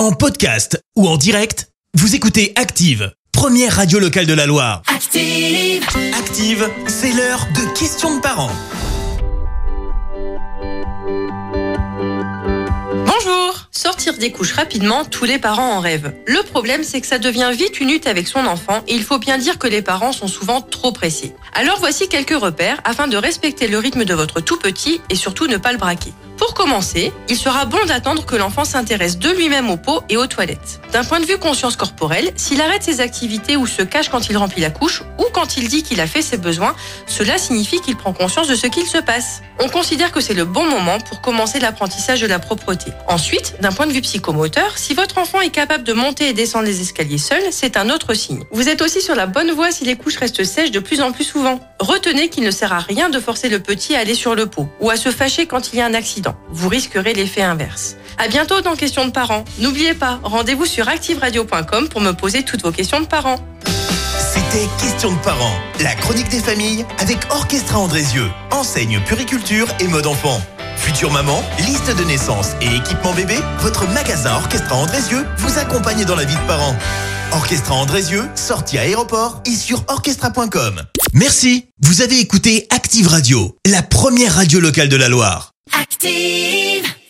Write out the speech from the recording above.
En podcast ou en direct, vous écoutez Active, première radio locale de la Loire. Active. Active, c'est l'heure de questions de parents. Bonjour Sortir des couches rapidement, tous les parents en rêvent. Le problème, c'est que ça devient vite une lutte avec son enfant et il faut bien dire que les parents sont souvent trop pressés. Alors voici quelques repères afin de respecter le rythme de votre tout petit et surtout ne pas le braquer. Pour commencer, il sera bon d'attendre que l'enfant s'intéresse de lui-même aux pots et aux toilettes. D'un point de vue conscience corporelle, s'il arrête ses activités ou se cache quand il remplit la couche ou quand il dit qu'il a fait ses besoins, cela signifie qu'il prend conscience de ce qu'il se passe. On considère que c'est le bon moment pour commencer l'apprentissage de la propreté. Ensuite, d'un point de vue psychomoteur, si votre enfant est capable de monter et descendre les escaliers seul, c'est un autre signe. Vous êtes aussi sur la bonne voie si les couches restent sèches de plus en plus souvent. Retenez qu'il ne sert à rien de forcer le petit à aller sur le pot ou à se fâcher quand il y a un accident. Vous risquerez l'effet inverse. À bientôt dans Questions de parents. N'oubliez pas, rendez-vous sur activeradio.com pour me poser toutes vos questions de parents. C'était Questions de parents, la chronique des familles avec Orchestra Andrézieux, enseigne puriculture et mode enfant. Future maman, liste de naissance et équipement bébé, votre magasin Orchestra Andrézieux vous accompagne dans la vie de parents. Orchestra Andrézieux, sortie à aéroport et sur orchestra.com. Merci, vous avez écouté Active Radio, la première radio locale de la Loire. Active.